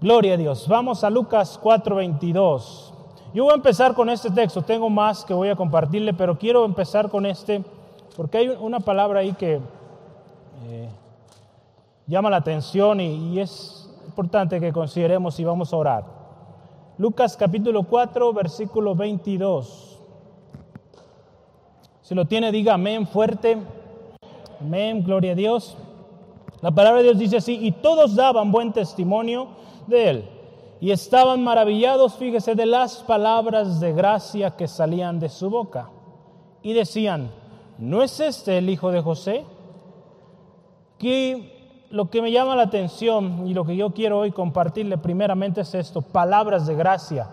Gloria a Dios. Vamos a Lucas 4:22. Yo voy a empezar con este texto. Tengo más que voy a compartirle, pero quiero empezar con este porque hay una palabra ahí que eh, llama la atención y, y es importante que consideremos y vamos a orar. Lucas capítulo 4, versículo 22. Si lo tiene, diga amén fuerte. Amén, gloria a Dios. La palabra de Dios dice así, y todos daban buen testimonio de él. Y estaban maravillados, fíjese, de las palabras de gracia que salían de su boca. Y decían, ¿no es este el hijo de José? Que lo que me llama la atención y lo que yo quiero hoy compartirle primeramente es esto, palabras de gracia.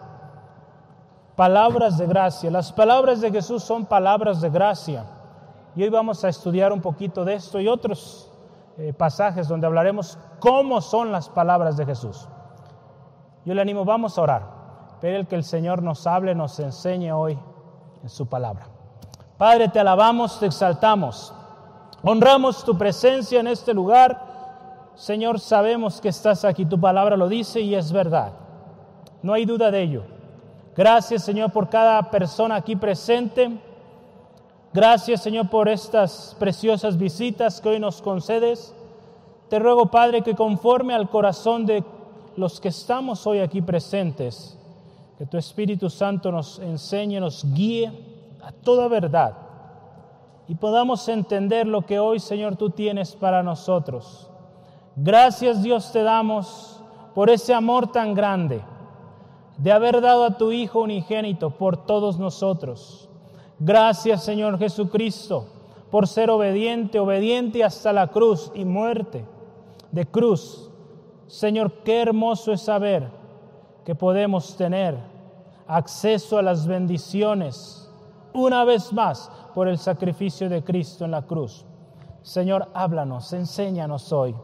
Palabras de gracia. Las palabras de Jesús son palabras de gracia. Y hoy vamos a estudiar un poquito de esto y otros eh, pasajes donde hablaremos cómo son las palabras de Jesús. Yo le animo, vamos a orar. Pero que el Señor nos hable, nos enseñe hoy en su palabra. Padre, te alabamos, te exaltamos. Honramos tu presencia en este lugar. Señor, sabemos que estás aquí. Tu palabra lo dice y es verdad. No hay duda de ello. Gracias, Señor, por cada persona aquí presente. Gracias, Señor, por estas preciosas visitas que hoy nos concedes. Te ruego, Padre, que conforme al corazón de los que estamos hoy aquí presentes, que tu Espíritu Santo nos enseñe, nos guíe a toda verdad y podamos entender lo que hoy, Señor, tú tienes para nosotros. Gracias, Dios, te damos por ese amor tan grande de haber dado a tu Hijo unigénito por todos nosotros. Gracias, Señor Jesucristo, por ser obediente, obediente hasta la cruz y muerte de cruz. Señor, qué hermoso es saber que podemos tener acceso a las bendiciones una vez más por el sacrificio de Cristo en la cruz. Señor, háblanos, enséñanos hoy.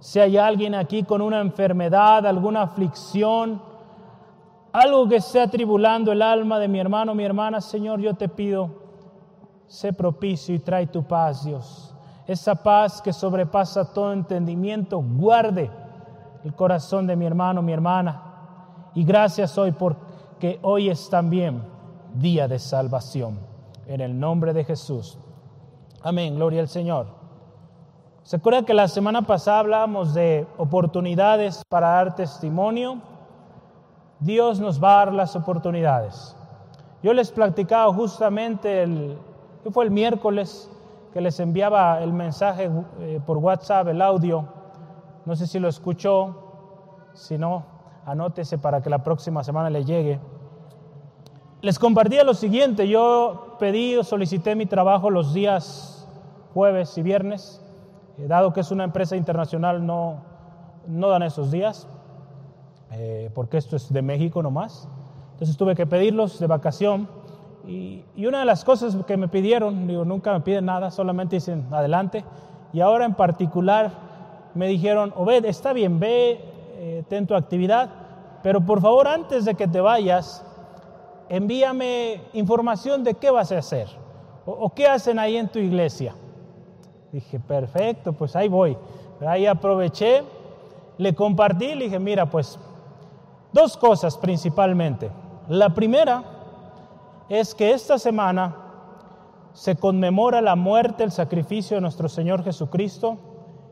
Si hay alguien aquí con una enfermedad, alguna aflicción, algo que esté atribulando el alma de mi hermano, mi hermana, Señor, yo te pido, sé propicio y trae tu paz, Dios. Esa paz que sobrepasa todo entendimiento, guarde el corazón de mi hermano, mi hermana. Y gracias hoy porque hoy es también día de salvación. En el nombre de Jesús. Amén, gloria al Señor. ¿Se acuerda que la semana pasada hablábamos de oportunidades para dar testimonio? Dios nos va a dar las oportunidades. Yo les platicaba justamente el, fue el miércoles que les enviaba el mensaje eh, por WhatsApp, el audio. No sé si lo escuchó, si no, anótese para que la próxima semana le llegue. Les compartía lo siguiente, yo pedí o solicité mi trabajo los días jueves y viernes, eh, dado que es una empresa internacional no, no dan esos días. Eh, porque esto es de México nomás. Entonces tuve que pedirlos de vacación. Y, una de las cosas que me pidieron, digo, nunca me piden nada, solamente dicen adelante. Y ahora en particular me dijeron, Obed, está bien, ve, eh, ten tu actividad, pero por favor antes de que te vayas, envíame información de qué vas a hacer o, o qué hacen ahí en tu iglesia. Dije, perfecto, pues ahí voy. Ahí aproveché, le compartí, le dije, mira, pues Dos cosas principalmente. La primera es que esta semana se conmemora la muerte, el sacrificio de nuestro Señor Jesucristo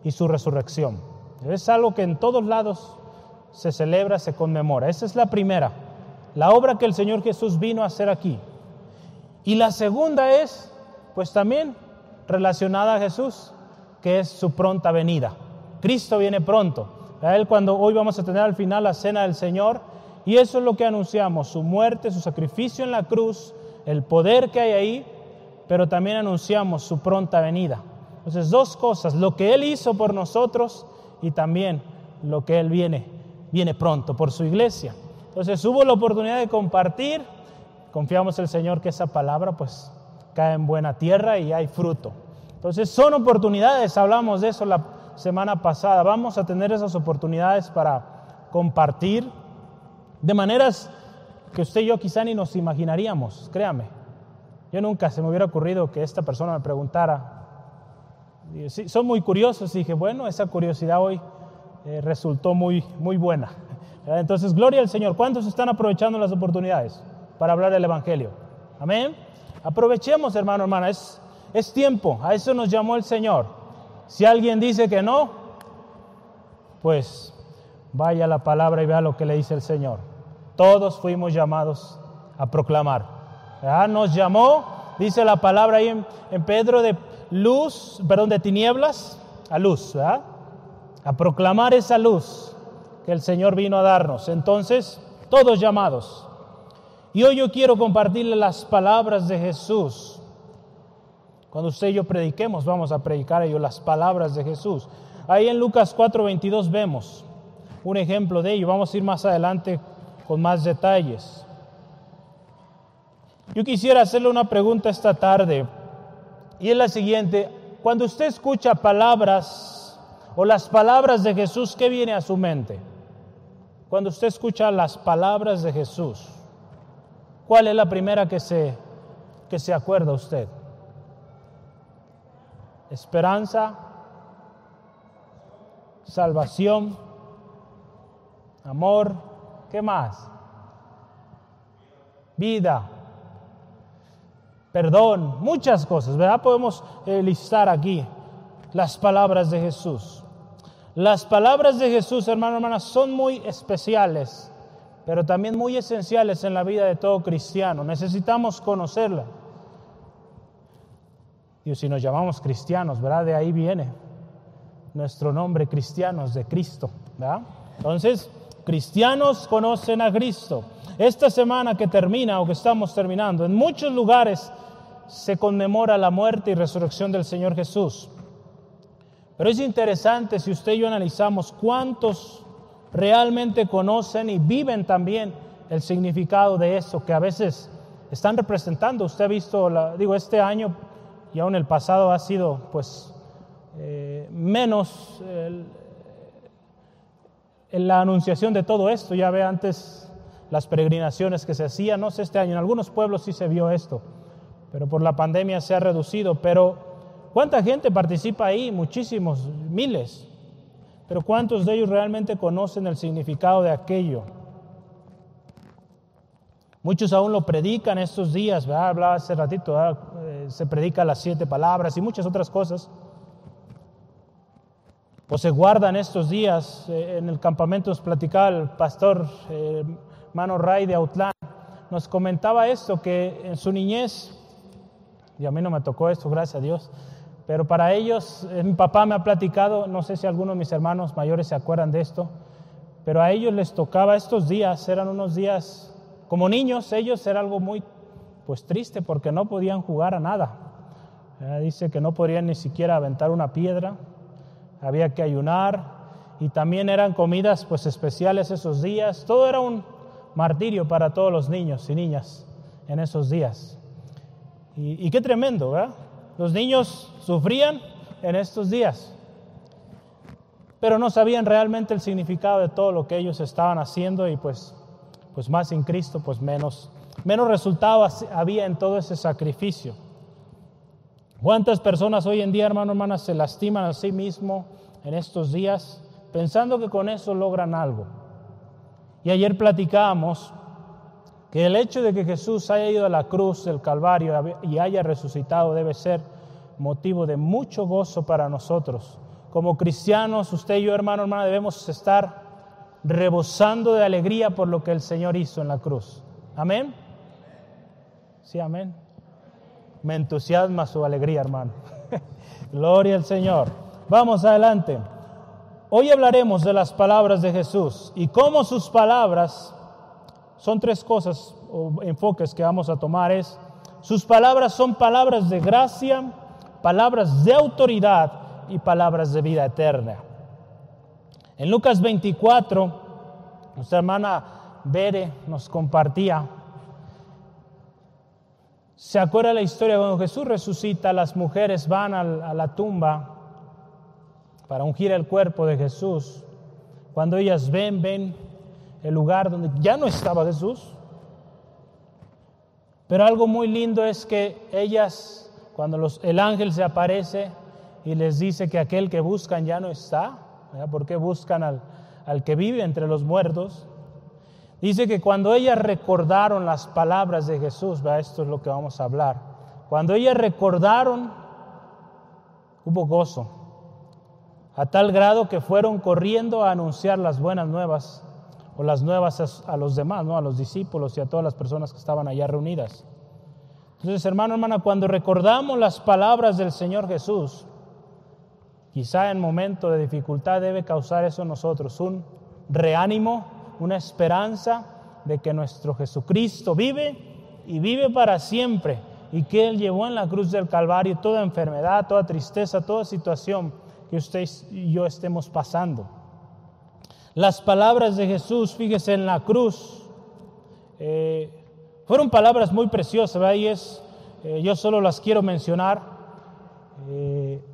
y su resurrección. Es algo que en todos lados se celebra, se conmemora. Esa es la primera, la obra que el Señor Jesús vino a hacer aquí. Y la segunda es, pues también relacionada a Jesús, que es su pronta venida. Cristo viene pronto. A Él cuando hoy vamos a tener al final la cena del Señor. Y eso es lo que anunciamos, su muerte, su sacrificio en la cruz, el poder que hay ahí, pero también anunciamos su pronta venida. Entonces, dos cosas, lo que Él hizo por nosotros y también lo que Él viene, viene pronto por su iglesia. Entonces, hubo la oportunidad de compartir, confiamos en el Señor que esa palabra pues cae en buena tierra y hay fruto. Entonces, son oportunidades, hablamos de eso la semana pasada. Vamos a tener esas oportunidades para compartir de maneras que usted y yo quizá ni nos imaginaríamos, créame. Yo nunca se me hubiera ocurrido que esta persona me preguntara. Son muy curiosos dije, bueno, esa curiosidad hoy eh, resultó muy, muy buena, Entonces, gloria al Señor. ¿Cuántos están aprovechando las oportunidades para hablar del Evangelio? Amén. Aprovechemos, hermano, hermana. Es, es tiempo. A eso nos llamó el Señor. Si alguien dice que no, pues vaya la palabra y vea lo que le dice el Señor. Todos fuimos llamados a proclamar. Nos llamó, dice la palabra ahí en, Pedro, de luz, perdón, de tinieblas a luz, a proclamar esa luz que el Señor vino a darnos. Entonces, todos llamados. Y hoy yo quiero compartirle las palabras de Jesús. Cuando usted y yo prediquemos, vamos a predicar ellos las palabras de Jesús. Ahí en Lucas 4:22 vemos un ejemplo de ello. Vamos a ir más adelante con más detalles. Yo quisiera hacerle una pregunta esta tarde y es la siguiente. Cuando usted escucha palabras o las palabras de Jesús, ¿qué viene a su mente? Cuando usted escucha las palabras de Jesús, ¿cuál es la primera que se, que se acuerda usted? Esperanza, salvación, amor, ¿qué más? Vida, perdón, muchas cosas, ¿verdad? Podemos eh, listar aquí las palabras de Jesús. Las palabras de Jesús, hermano, hermanas, son muy especiales, pero también muy esenciales en la vida de todo cristiano. Necesitamos conocerla. Y si nos llamamos cristianos, ¿verdad? De ahí viene nuestro nombre, cristianos de Cristo, ¿verdad? Entonces, cristianos conocen a Cristo. Esta semana que termina o que estamos terminando, en muchos lugares se conmemora la muerte y resurrección del Señor Jesús. Pero es interesante si usted y yo analizamos cuántos realmente conocen y viven también el significado de eso que a veces están representando. Usted ha visto, digo, este año y aún el pasado ha sido pues eh, menos en la anunciación de todo esto. Ya ve antes las peregrinaciones que se hacían, no sé este año, en algunos pueblos sí se vio esto, pero por la pandemia se ha reducido, pero ¿Cuánta gente participa ahí? Muchísimos, miles. Pero ¿cuántos de ellos realmente conocen el significado de aquello? Muchos aún lo predican estos días, hablaba hace ratito, eh, se predica las siete palabras y muchas otras cosas. O se guardan estos días. Eh, en el campamento nos platicaba el pastor eh, Mano Ray de Autlán. Nos comentaba esto, que en su niñez, y a mí no me tocó esto, gracias a Dios, pero para ellos, eh, mi papá me ha platicado, no sé si algunos de mis hermanos mayores se acuerdan de esto, pero a ellos les tocaba estos días, eran unos días, como niños, ellos era algo muy pues triste porque no podían jugar a nada. dice que no podían ni siquiera aventar una piedra, había que ayunar y también eran comidas pues especiales esos días. Todo era un martirio para todos los niños y niñas en esos días. Y, qué tremendo, ¿verdad? Los niños sufrían en estos días, pero no sabían realmente el significado de todo lo que ellos estaban haciendo y pues, pues más sin Cristo, pues menos, menos resultado había en todo ese sacrificio. ¿Cuántas personas hoy en día, hermano, hermanas, se lastiman a sí mismo en estos días pensando que con eso logran algo? Y ayer platicábamos que el hecho de que Jesús haya ido a la cruz del Calvario y haya resucitado debe ser motivo de mucho gozo para nosotros. Como cristianos, usted y yo, hermano, hermana, debemos estar rebosando de alegría por lo que el Señor hizo en la cruz. Amén. Sí, amén. Me entusiasma su alegría, hermano. Gloria al Señor. Vamos adelante. Hoy hablaremos de las palabras de Jesús y cómo sus palabras son tres cosas o enfoques que vamos a tomar. Es, sus palabras son palabras de gracia, palabras de autoridad y palabras de vida eterna. En Lucas 24, nuestra hermana Bere nos compartía, se acuerda la historia cuando Jesús resucita, las mujeres van a la tumba para ungir el cuerpo de Jesús. Cuando ellas ven, ven el lugar donde ya no estaba Jesús. Pero algo muy lindo es que ellas, cuando los, el ángel se aparece y les dice que aquel que buscan ya no está, ¿por qué buscan al, al que vive entre los muertos? Dice que cuando ellas recordaron las palabras de Jesús, esto es lo que vamos a hablar, cuando ellas recordaron, hubo gozo, a tal grado que fueron corriendo a anunciar las buenas nuevas o las nuevas a, los demás, ¿no? a los discípulos y a todas las personas que estaban allá reunidas. Entonces, hermano, hermana, cuando recordamos las palabras del Señor Jesús, quizá en momento de dificultad debe causar eso en nosotros, un reánimo, una esperanza de que nuestro Jesucristo vive y vive para siempre y que Él llevó en la cruz del Calvario toda enfermedad, toda tristeza, toda situación que usted y yo estemos pasando. Las palabras de Jesús, fíjese en la cruz, eh, fueron palabras muy preciosas, es, eh, yo solo las quiero mencionar. Eh,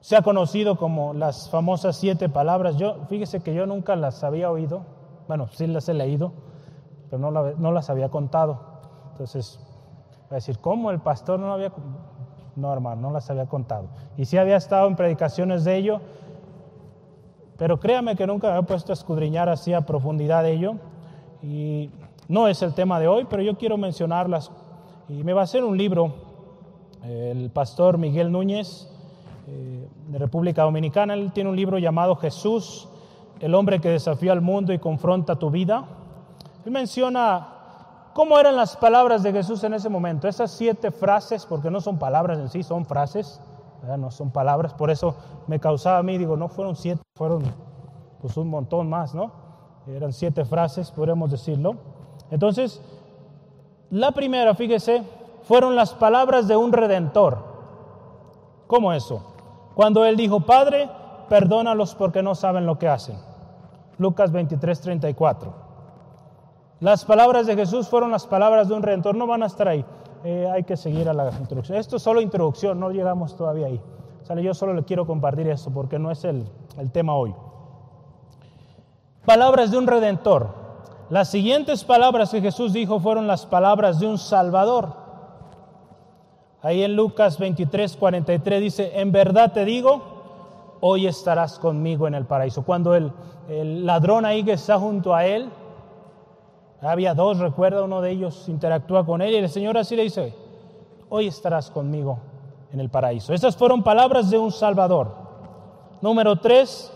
se ha conocido como las famosas siete palabras. Yo, fíjese que yo nunca las había oído, bueno, sí las he leído, pero no, no las había contado. Entonces, va a decir, ¿cómo el pastor no había no, hermano, no las había contado. Y sí había estado en predicaciones de ello, pero créame que nunca me había puesto a escudriñar así a profundidad de ello. Y no es el tema de hoy, pero yo quiero mencionarlas. Y me va a hacer un libro, el pastor Miguel Núñez, eh, de República Dominicana. Él tiene un libro llamado Jesús, el hombre que desafía al mundo y confronta tu vida. Él menciona ¿Cómo eran las palabras de Jesús en ese momento? Esas siete frases, porque no son palabras en sí, son frases, no son palabras, por eso me causaba a mí, digo, no fueron siete, fueron pues un montón más, ¿no? Eran siete frases, podríamos decirlo. Entonces, la primera, fíjese, fueron las palabras de un redentor. ¿Cómo eso? Cuando él dijo, Padre, perdónalos porque no saben lo que hacen. Lucas 23, 34. Las palabras de Jesús fueron las palabras de un redentor, no van a estar ahí. Eh, hay que seguir a la introducción. Esto es solo introducción, no llegamos todavía ahí. ¿Sale? Yo solo le quiero compartir esto porque no es el, el tema hoy. Palabras de un redentor. Las siguientes palabras que Jesús dijo fueron las palabras de un salvador. Ahí en Lucas 23, 43 dice, en verdad te digo, hoy estarás conmigo en el paraíso. Cuando el, el ladrón ahí que está junto a él, había dos, recuerda, uno de ellos interactúa con él y el Señor así le dice, hoy estarás conmigo en el paraíso. Esas fueron palabras de un Salvador. Número tres,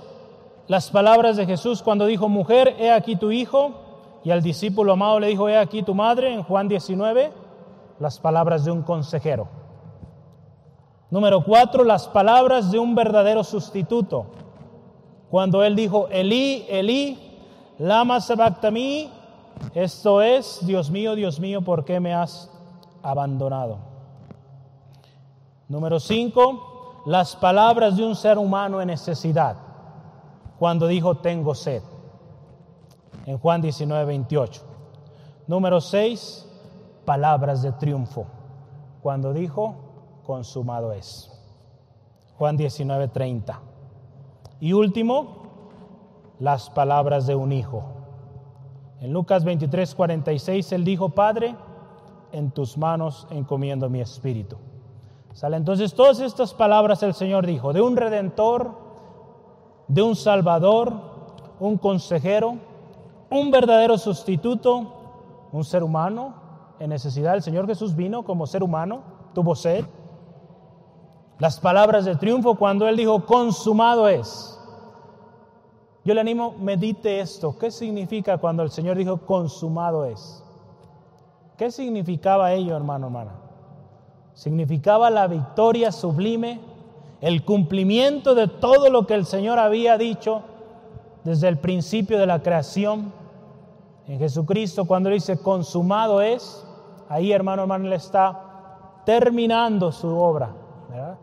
las palabras de Jesús cuando dijo, mujer, he aquí tu hijo, y al discípulo amado le dijo, he aquí tu madre, en Juan 19, las palabras de un consejero. Número cuatro, las palabras de un verdadero sustituto. Cuando él dijo, Elí, Elí, lama sabactami, esto es, Dios mío, Dios mío, ¿por qué me has abandonado? Número cinco, las palabras de un ser humano en necesidad, cuando dijo, tengo sed, en Juan 19, 28. Número seis, palabras de triunfo, cuando dijo, consumado es. Juan 19, 30. Y último, las palabras de un hijo en Lucas 23, 46, él dijo, Padre, en tus manos encomiendo mi espíritu. Sale entonces todas estas palabras el Señor dijo, de un redentor, de un salvador, un consejero, un verdadero sustituto, un ser humano en necesidad. El Señor Jesús vino como ser humano, tuvo sed. Las palabras de triunfo cuando Él dijo, consumado es. Yo le animo, medite esto. ¿Qué significa cuando el Señor dijo consumado es? ¿Qué significaba ello, hermano, hermana? Significaba la victoria sublime, el cumplimiento de todo lo que el Señor había dicho desde el principio de la creación. En Jesucristo, cuando dice consumado es, ahí, hermano, hermano, le está terminando su obra. ¿verdad?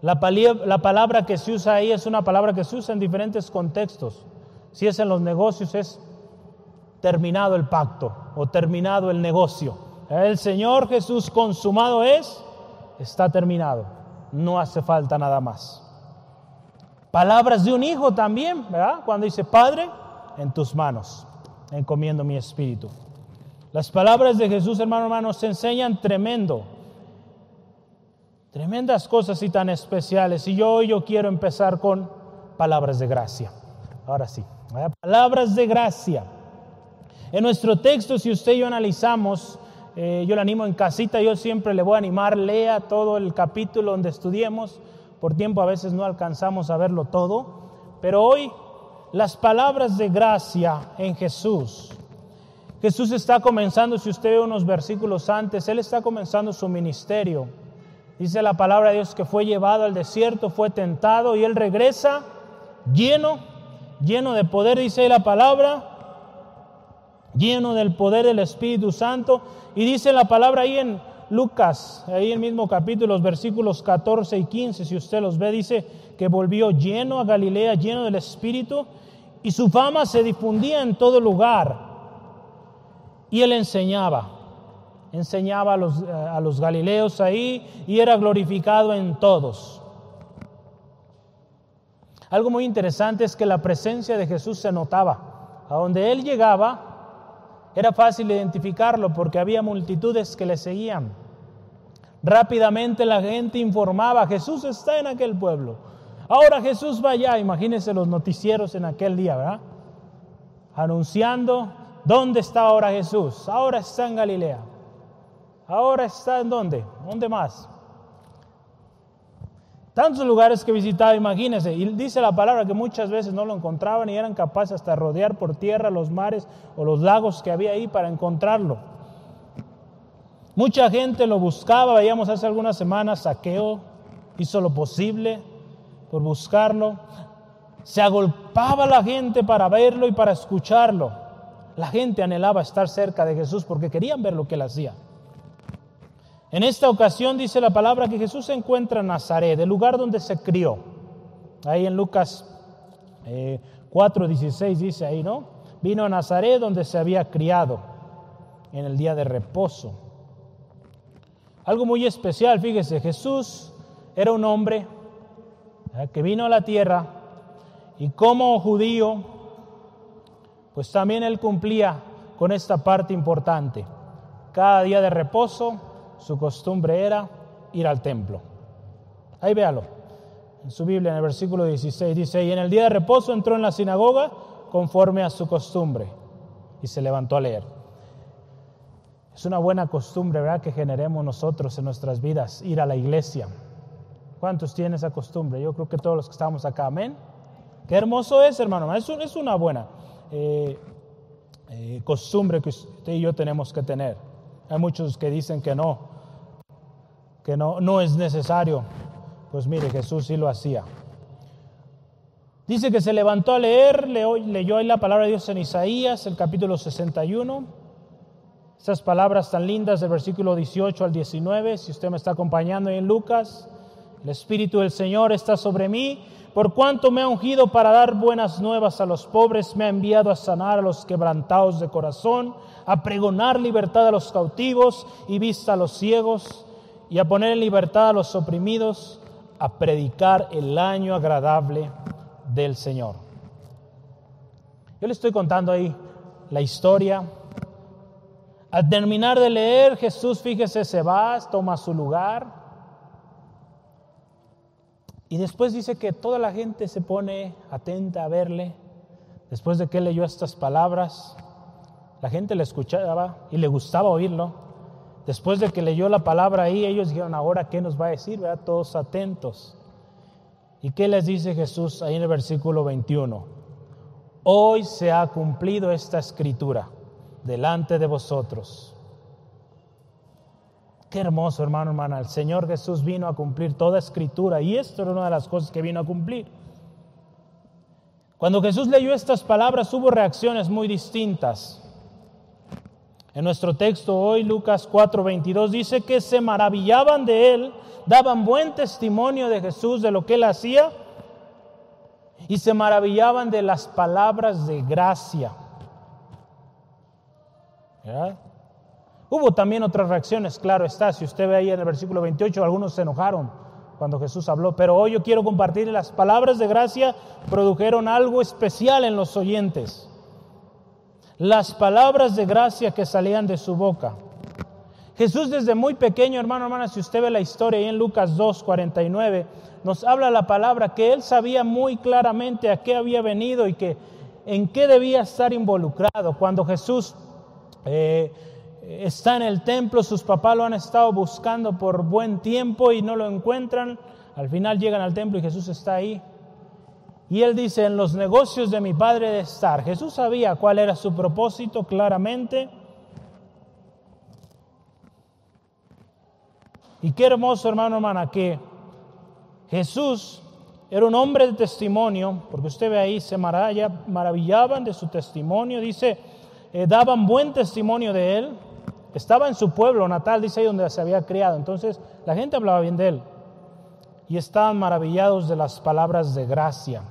La, palabra que se usa ahí es una palabra que se usa en diferentes contextos. Si es en los negocios es terminado el pacto o terminado el negocio. El Señor Jesús consumado es, está terminado. No hace falta nada más. Palabras de un hijo también, ¿verdad? Cuando dice, Padre, en tus manos encomiendo mi espíritu. Las palabras de Jesús, hermano, hermano, se enseñan tremendo Tremendas cosas y tan especiales. Y yo yo quiero empezar con palabras de gracia. Ahora sí, palabras de gracia. En nuestro texto, si usted y yo analizamos, eh, yo le animo en casita, yo siempre le voy a animar, lea todo el capítulo donde estudiemos. Por tiempo a veces no alcanzamos a verlo todo, pero hoy las palabras de gracia en Jesús. Jesús está comenzando, si usted ve unos versículos antes, Él está comenzando su ministerio. Dice la palabra de Dios que fue llevado al desierto, fue tentado y Él regresa lleno, lleno de poder, dice la palabra, lleno del poder del Espíritu Santo. Y dice la palabra ahí en Lucas, ahí el mismo capítulo, los versículos 14 y 15, si usted los ve, dice que volvió lleno a Galilea, lleno del Espíritu, y su fama se difundía en todo lugar. Y él enseñaba, enseñaba a los, a los galileos ahí y era glorificado en todos. Algo muy interesante es que la presencia de Jesús se notaba. A donde él llegaba, era fácil identificarlo porque había multitudes que le seguían. Rápidamente la gente informaba, Jesús está en aquel pueblo. Ahora Jesús va allá, imagínense los noticieros en aquel día, ¿verdad? Anunciando, ¿dónde está ahora Jesús? Ahora está en Galilea. Ahora está en dónde? ¿Dónde más? Tantos lugares que visitaba, imagínense. Y dice la palabra que muchas veces no lo encontraban y eran capaces hasta rodear por tierra los mares o los lagos que había ahí para encontrarlo. Mucha gente lo buscaba, veíamos hace algunas semanas, saqueo, hizo lo posible por buscarlo. Se agolpaba la gente para verlo y para escucharlo. La gente anhelaba estar cerca de Jesús porque querían ver lo que él hacía. En esta ocasión dice la palabra que Jesús se encuentra en Nazaret, el lugar donde se crió. Ahí en Lucas 4:16 eh, dice ahí, ¿no? Vino a Nazaret donde se había criado en el día de reposo. Algo muy especial, fíjese, Jesús era un hombre que vino a la tierra y como judío, pues también él cumplía con esta parte importante. Cada día de reposo su costumbre era ir al templo. Ahí véalo. En su Biblia, en el versículo 16, dice, y en el día de reposo entró en la sinagoga conforme a su costumbre y se levantó a leer. Es una buena costumbre, ¿verdad?, que generemos nosotros en nuestras vidas, ir a la iglesia. ¿Cuántos tienen esa costumbre? Yo creo que todos los que estamos acá, amén. Qué hermoso es, hermano. Es, es una buena eh, eh, costumbre que usted y yo tenemos que tener. Hay muchos que dicen que no, que no, no es necesario. Pues mire, Jesús sí lo hacía. Dice que se levantó a leer, leyó ahí la palabra de Dios en Isaías, el capítulo 61. Esas palabras tan lindas del versículo 18 al 19, si usted me está acompañando ahí en Lucas, el Espíritu del Señor está sobre mí por cuanto me ha ungido para dar buenas nuevas a los pobres, me ha enviado a sanar a los quebrantados de corazón, a pregonar libertad a los cautivos y vista a los ciegos, y a poner en libertad a los oprimidos, a predicar el año agradable del Señor. Yo le estoy contando ahí la historia. Al terminar de leer, Jesús, fíjese, se va, toma su lugar y después dice que toda la gente se pone atenta a verle. Después de que leyó estas palabras, la gente le escuchaba y le gustaba oírlo. Después de que leyó la palabra ahí, ellos dijeron, ahora, ¿qué nos va a decir? ¿verdad? Todos atentos. ¿Y qué les dice Jesús ahí en el versículo 21? Hoy se ha cumplido esta escritura delante de vosotros. Qué hermoso, hermano, hermana. El Señor Jesús vino a cumplir toda escritura y esto era una de las cosas que vino a cumplir. Cuando Jesús leyó estas palabras hubo reacciones muy distintas. En nuestro texto hoy, Lucas 4:22, dice que se maravillaban de él, daban buen testimonio de Jesús, de lo que él hacía, y se maravillaban de las palabras de gracia. ¿Verdad? Hubo también otras reacciones, claro está, si usted ve ahí en el versículo 28, algunos se enojaron cuando Jesús habló, pero hoy yo quiero compartir las palabras de gracia produjeron algo especial en los oyentes. Las palabras de gracia que salían de su boca. Jesús desde muy pequeño, hermano, hermana, si usted ve la historia en Lucas 2, 49, nos habla la palabra que él sabía muy claramente a qué había venido y que en qué debía estar involucrado. Cuando Jesús eh, está en el templo, sus papás lo han estado buscando por buen tiempo y no lo encuentran. Al final llegan al templo y Jesús está ahí. Y él dice, en los negocios de mi padre de estar. Jesús sabía cuál era su propósito claramente. Y qué hermoso, hermano, hermana, que Jesús era un hombre de testimonio, porque usted ve ahí, se maravillaban de su testimonio, dice, eh, daban buen testimonio de él, estaba en su pueblo natal, dice ahí donde se había criado, entonces la gente hablaba bien de él y estaban maravillados de las palabras de gracia.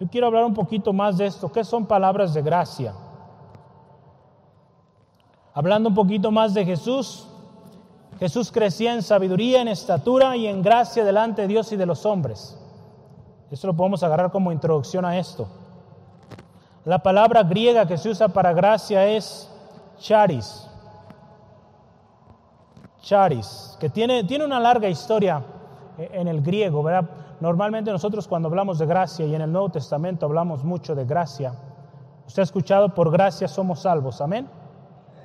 Yo quiero hablar un poquito más de esto, ¿qué son palabras de gracia? Hablando un poquito más de Jesús, Jesús crecía en sabiduría, en estatura y en gracia delante de Dios y de los hombres. Esto lo podemos agarrar como introducción a esto. La palabra griega que se usa para gracia es charis. Charis, que tiene, tiene una larga historia en el griego, ¿verdad? Normalmente nosotros cuando hablamos de gracia y en el Nuevo Testamento hablamos mucho de gracia. Usted ha escuchado, por gracia somos salvos, amén.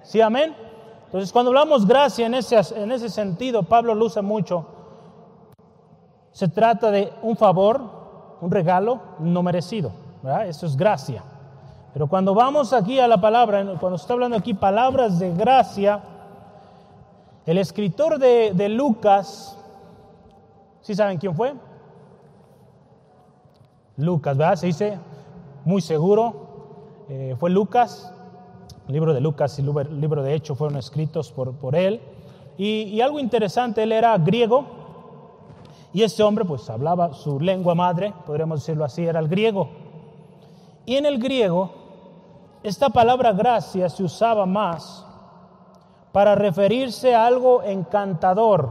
¿Sí, amén? Entonces, cuando hablamos gracia en ese, en ese sentido, Pablo lo usa mucho. Se trata de un favor, un regalo no merecido. ¿verdad? Eso es gracia. Pero cuando vamos aquí a la palabra, cuando está hablando aquí palabras de gracia, el escritor de, Lucas, ¿sí saben quién fue? Lucas, ¿verdad? Se dice muy seguro. Eh, fue Lucas. El libro de Lucas y el libro de Hechos fueron escritos por, por él. Y, algo interesante, él era griego y este hombre pues hablaba su lengua madre, podríamos decirlo así, era el griego. Y en el griego, esta palabra gracia se usaba más para referirse a algo encantador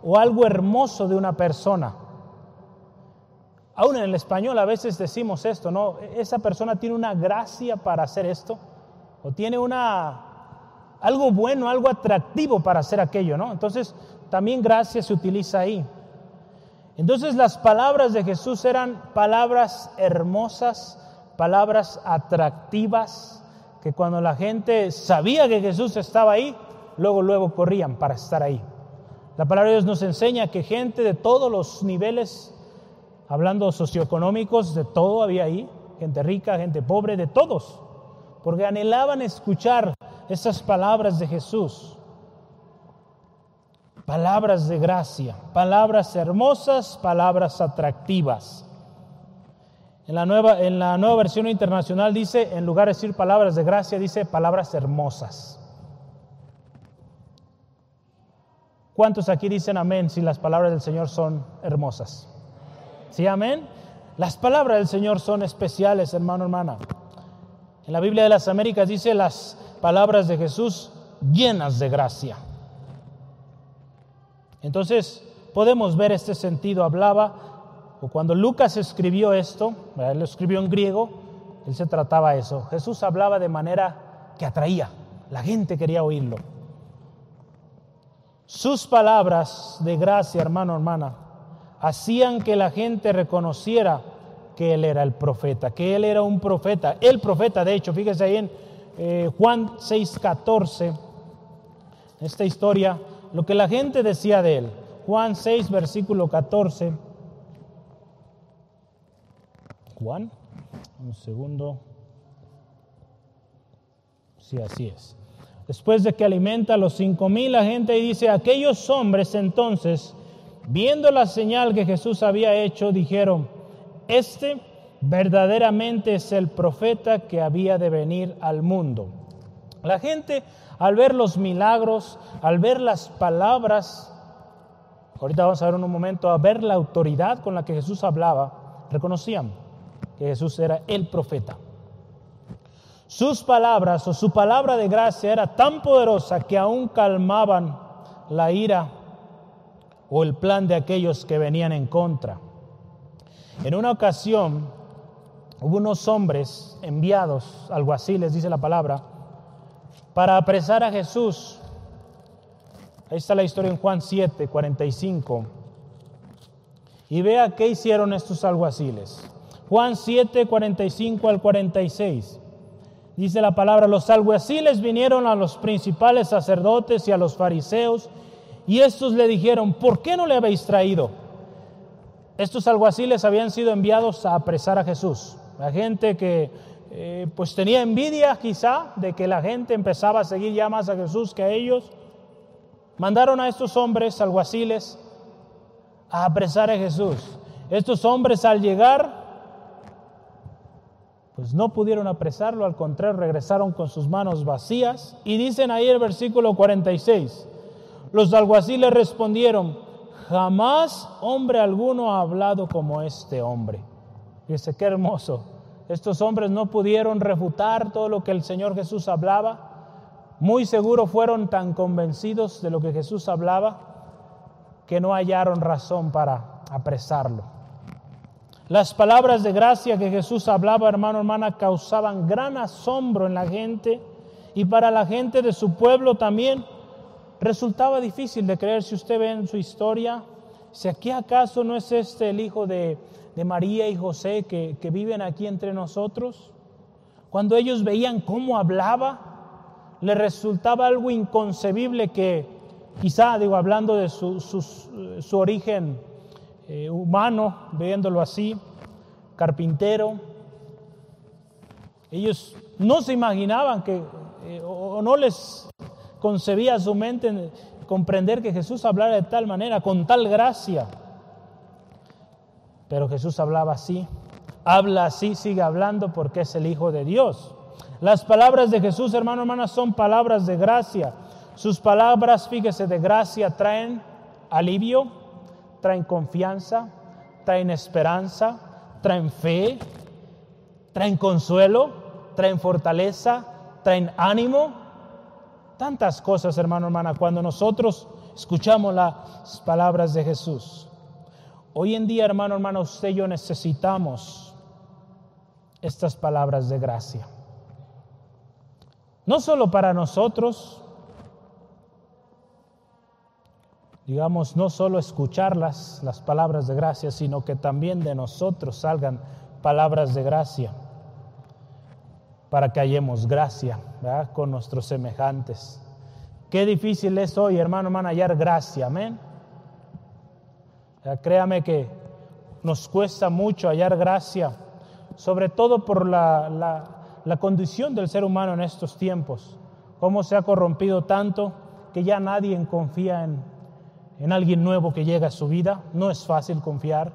o algo hermoso de una persona. Aún en el español a veces decimos esto, ¿no? Esa persona tiene una gracia para hacer esto o tiene una algo bueno, algo atractivo para hacer aquello, ¿no? Entonces, también gracia se utiliza ahí. Entonces, las palabras de Jesús eran palabras hermosas, palabras atractivas, que cuando la gente sabía que Jesús estaba ahí, luego luego corrían para estar ahí. La palabra de Dios nos enseña que gente de todos los niveles, hablando socioeconómicos, de todo había ahí, gente rica, gente pobre, de todos porque anhelaban escuchar esas palabras de Jesús. Palabras de gracia, palabras hermosas, palabras atractivas. En la, nueva, en la nueva versión internacional dice, en lugar de decir palabras de gracia, dice palabras hermosas. ¿Cuántos aquí dicen amén si las palabras del Señor son hermosas? ¿Sí, amén? Las palabras del Señor son especiales, hermano, hermana. En la Biblia de las Américas dice las palabras de Jesús llenas de gracia. Entonces, podemos ver este sentido. Hablaba, cuando Lucas escribió esto, él lo escribió en griego, él se trataba eso. Jesús hablaba de manera que atraía, la gente quería oírlo. Sus palabras de gracia, hermano, hermana, hacían que la gente reconociera que él era el profeta, que él era un profeta, el profeta, de hecho, fíjese ahí en eh, Juan 6:14, esta historia, lo que la gente decía de él. Juan 6, versículo 14. Juan, un segundo. Sí, así es. Después de que alimenta a los cinco mil, la gente dice, aquellos hombres entonces, viendo la señal que Jesús había hecho, dijeron, este verdaderamente es el profeta que había de venir al mundo. La gente al ver los milagros, al ver las palabras, ahorita vamos a ver en un momento, a ver la autoridad con la que Jesús hablaba, reconocían Jesús era el profeta. Sus palabras o su palabra de gracia era tan poderosa que aún calmaban la ira o el plan de aquellos que venían en contra. En una ocasión hubo unos hombres enviados, algo así les dice la palabra, para apresar a Jesús. Ahí está la historia en Juan 7, 45. Y vea qué hicieron estos alguaciles. Juan 7, 45 al 46. Dice la palabra, los alguaciles vinieron a los principales sacerdotes y a los fariseos y estos le dijeron, ¿por qué no le habéis traído? Estos alguaciles habían sido enviados a apresar a Jesús. La gente que eh, pues tenía envidia quizá de que la gente empezaba a seguir ya más a Jesús que a ellos. Mandaron a estos hombres alguaciles a apresar a Jesús. Estos hombres al llegar pues no pudieron apresarlo, al contrario, regresaron con sus manos vacías. Y dicen ahí el versículo 46, los alguaciles respondieron, jamás hombre alguno ha hablado como este hombre. Dice, qué hermoso. Estos hombres no pudieron refutar todo lo que el Señor Jesús hablaba. Muy seguro fueron tan convencidos de lo que Jesús hablaba que no hallaron razón para apresarlo. Las palabras de gracia que Jesús hablaba, hermano, hermana, causaban gran asombro en la gente y para la gente de su pueblo también resultaba difícil de creer. Si usted ve en su historia, si aquí acaso no es este el hijo de, María y José que, que viven aquí entre nosotros, cuando ellos veían cómo hablaba, le resultaba algo inconcebible que quizá, digo, hablando de su, su origen, eh, humano, viéndolo así, carpintero. Ellos no se imaginaban que, eh, o no les concebía su mente comprender que Jesús hablara de tal manera, con tal gracia. Pero Jesús hablaba así, habla así, sigue hablando porque es el Hijo de Dios. Las palabras de Jesús, hermano, hermana, son palabras de gracia. Sus palabras, fíjese, de gracia traen alivio, traen confianza, traen esperanza, traen fe, traen consuelo, traen fortaleza, traen ánimo. Tantas cosas, hermano, hermana, cuando nosotros escuchamos las palabras de Jesús. Hoy en día, hermano, hermana, usted y yo necesitamos estas palabras de gracia. No solo para nosotros, digamos, no solo escucharlas, las palabras de gracia, sino que también de nosotros salgan palabras de gracia, para que hallemos gracia con nuestros semejantes. Qué difícil es hoy, hermano, hermano, hallar gracia, amén. créame que nos cuesta mucho hallar gracia, sobre todo por la, la, la condición del ser humano en estos tiempos, cómo se ha corrompido tanto que ya nadie confía en, en alguien nuevo que llega a su vida. No es fácil confiar.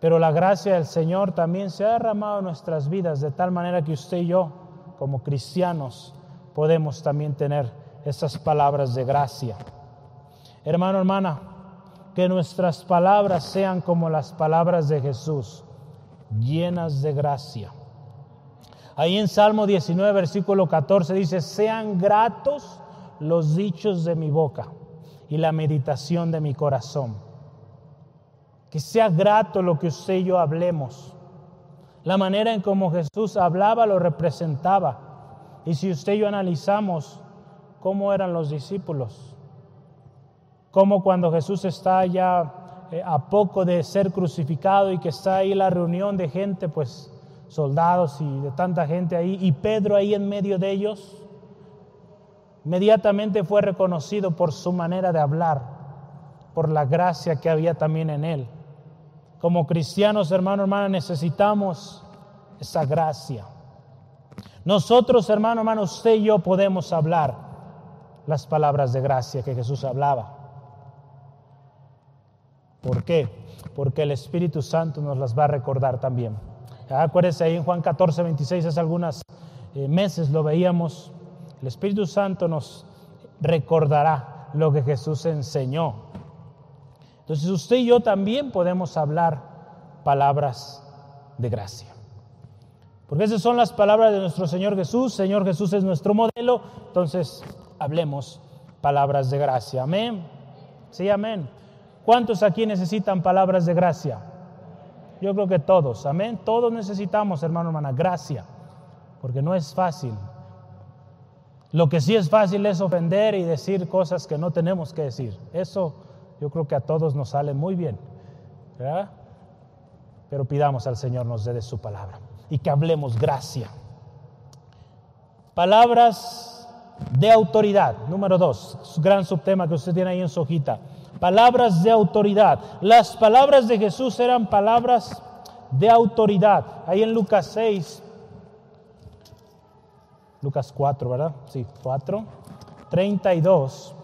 Pero la gracia del Señor también se ha derramado en nuestras vidas de tal manera que usted y yo, como cristianos, podemos también tener esas palabras de gracia. Hermano, hermana, que nuestras palabras sean como las palabras de Jesús, llenas de gracia. Ahí en Salmo 19, versículo 14 dice, sean gratos los dichos de mi boca y la meditación de mi corazón. Que sea grato lo que usted y yo hablemos. La manera en cómo Jesús hablaba lo representaba. Y si usted y yo analizamos cómo eran los discípulos, cómo cuando Jesús está ya eh, a poco de ser crucificado y que está ahí la reunión de gente, pues soldados y de tanta gente ahí, y Pedro ahí en medio de ellos, Inmediatamente fue reconocido por su manera de hablar, por la gracia que había también en él. Como cristianos, hermano, hermana, necesitamos esa gracia. Nosotros, hermano, hermano, usted y yo podemos hablar las palabras de gracia que Jesús hablaba. ¿Por qué? Porque el Espíritu Santo nos las va a recordar también. Acuérdense ahí en Juan 14, 26, hace algunos eh, meses lo veíamos el Espíritu Santo nos recordará lo que Jesús enseñó. Entonces usted y yo también podemos hablar palabras de gracia. Porque esas son las palabras de nuestro Señor Jesús. Señor Jesús es nuestro modelo. Entonces hablemos palabras de gracia. Amén. Sí, amén. ¿Cuántos aquí necesitan palabras de gracia? Yo creo que todos. Amén. Todos necesitamos, hermano, hermana, gracia. Porque no es fácil Lo que sí es fácil es ofender y decir cosas que no tenemos que decir. Eso yo creo que a todos nos sale muy bien. Pero pidamos al Señor nos dé su palabra y que hablemos gracia. Palabras de autoridad. Número dos, gran subtema que usted tiene ahí en su hojita. Palabras de autoridad. Las palabras de Jesús eran palabras de autoridad. Ahí en Lucas 6, Lucas 4, ¿verdad? Sí, 4, 32.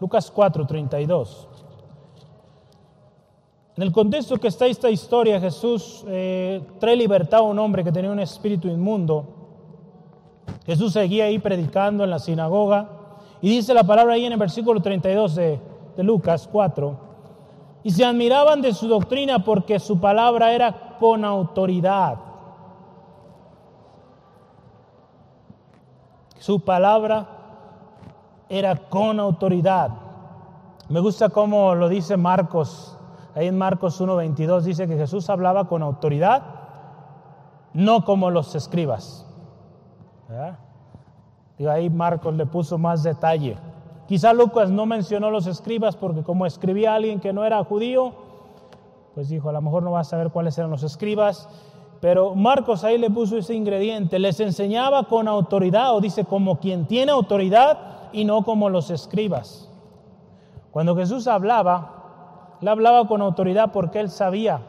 Lucas 4, 32. En el contexto que está esta historia, Jesús eh, trae libertad a un hombre que tenía un espíritu inmundo. Jesús seguía ahí predicando en la sinagoga y dice la palabra ahí en el versículo 32 de, de Lucas 4. Y se admiraban de su doctrina porque su palabra era con autoridad. Su palabra era con autoridad. Me gusta cómo lo dice Marcos. Ahí en Marcos 1.22 dice que Jesús hablaba con autoridad, no como los escribas. Ahí Marcos le puso más detalle. Quizá Lucas no mencionó los escribas porque como escribía alguien que no era judío, pues dijo, a lo mejor no va a saber cuáles eran los escribas. Pero Marcos ahí le puso ese ingrediente, les enseñaba con autoridad, o dice como quien tiene autoridad y no como los escribas. Cuando Jesús hablaba, le hablaba con autoridad porque él sabía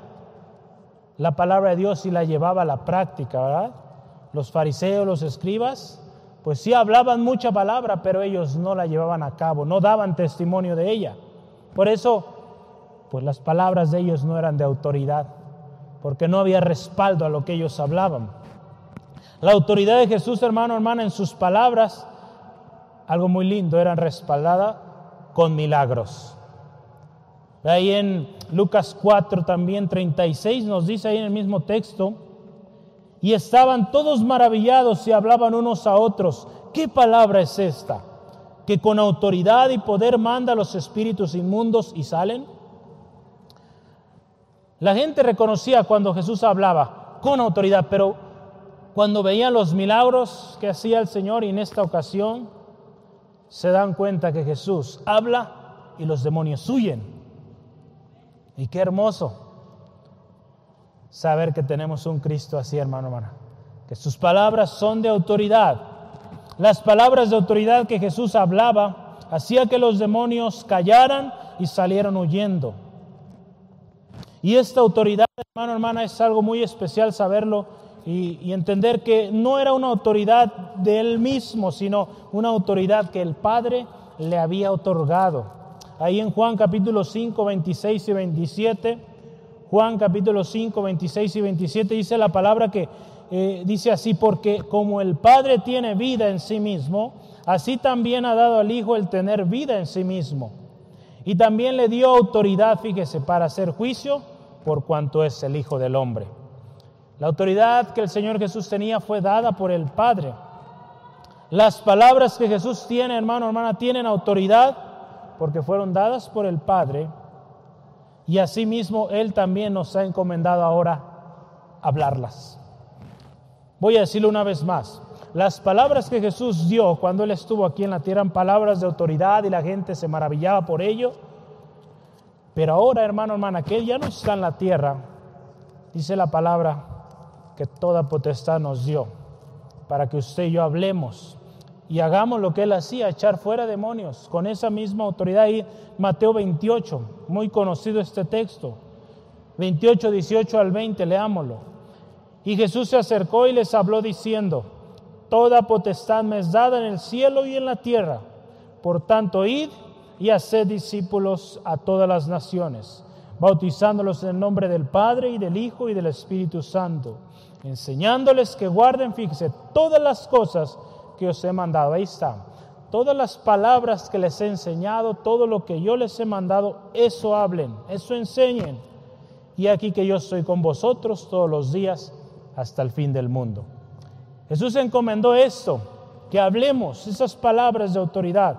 la palabra de Dios y la llevaba a la práctica, ¿verdad? Los fariseos, los escribas, pues sí hablaban mucha palabra, pero ellos no la llevaban a cabo, no daban testimonio de ella. Por eso, pues las palabras de ellos no eran de autoridad porque no había respaldo a lo que ellos hablaban. La autoridad de Jesús, hermano, hermana, en sus palabras, algo muy lindo, eran respaldada con milagros. Ahí en Lucas 4 también 36 nos dice ahí en el mismo texto, y estaban todos maravillados y hablaban unos a otros, ¿qué palabra es esta? Que con autoridad y poder manda a los espíritus inmundos y salen. La gente reconocía cuando Jesús hablaba con autoridad, pero cuando veían los milagros que hacía el Señor y en esta ocasión se dan cuenta que Jesús habla y los demonios huyen. Y qué hermoso saber que tenemos un Cristo así, hermano, hermana. Que sus palabras son de autoridad. Las palabras de autoridad que Jesús hablaba hacía que los demonios callaran y salieran huyendo. Y esta autoridad, hermano, hermana, es algo muy especial saberlo y, entender que no era una autoridad de él mismo, sino una autoridad que el Padre le había otorgado. Ahí en Juan capítulo 5, 26 y 27, Juan capítulo 5, 26 y 27 dice la palabra que eh, dice así, porque como el Padre tiene vida en sí mismo, así también ha dado al Hijo el tener vida en sí mismo. Y también le dio autoridad, fíjese, para hacer juicio por cuanto es el Hijo del Hombre. La autoridad que el Señor Jesús tenía fue dada por el Padre. Las palabras que Jesús tiene, hermano, hermana, tienen autoridad porque fueron dadas por el Padre. Y asimismo Él también nos ha encomendado ahora hablarlas. Voy a decirlo una vez más. Las palabras que Jesús dio cuando Él estuvo aquí en la tierra eran palabras de autoridad y la gente se maravillaba por ello pero ahora, hermano, hermana, que Él ya no está en la tierra, dice la palabra que toda potestad nos dio para que usted y yo hablemos y hagamos lo que Él hacía, echar fuera demonios, con esa misma autoridad. Ahí Mateo 28, muy conocido este texto, 28, 18 al 20, leámoslo. Y Jesús se acercó y les habló diciendo, Toda potestad me es dada en el cielo y en la tierra. Por tanto, id y hacer discípulos a todas las naciones, bautizándolos en el nombre del Padre y del Hijo y del Espíritu Santo, enseñándoles que guarden, fíjese, todas las cosas que os he mandado. Ahí está. Todas las palabras que les he enseñado, todo lo que yo les he mandado, eso hablen, eso enseñen. Y aquí que yo estoy con vosotros todos los días hasta el fin del mundo. Jesús encomendó esto, que hablemos esas palabras de autoridad.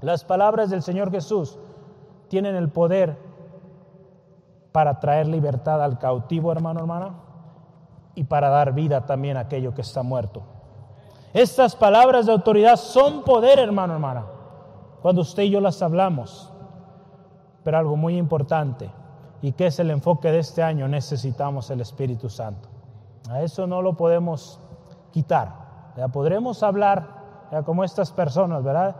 Las palabras del Señor Jesús tienen el poder para traer libertad al cautivo, hermano, hermana, y para dar vida también a aquello que está muerto. Estas palabras de autoridad son poder, hermano, hermana, cuando usted y yo las hablamos. Pero algo muy importante, y que es el enfoque de este año, necesitamos el Espíritu Santo. A eso no lo podemos quitar. Ya podremos hablar como estas personas, ¿verdad?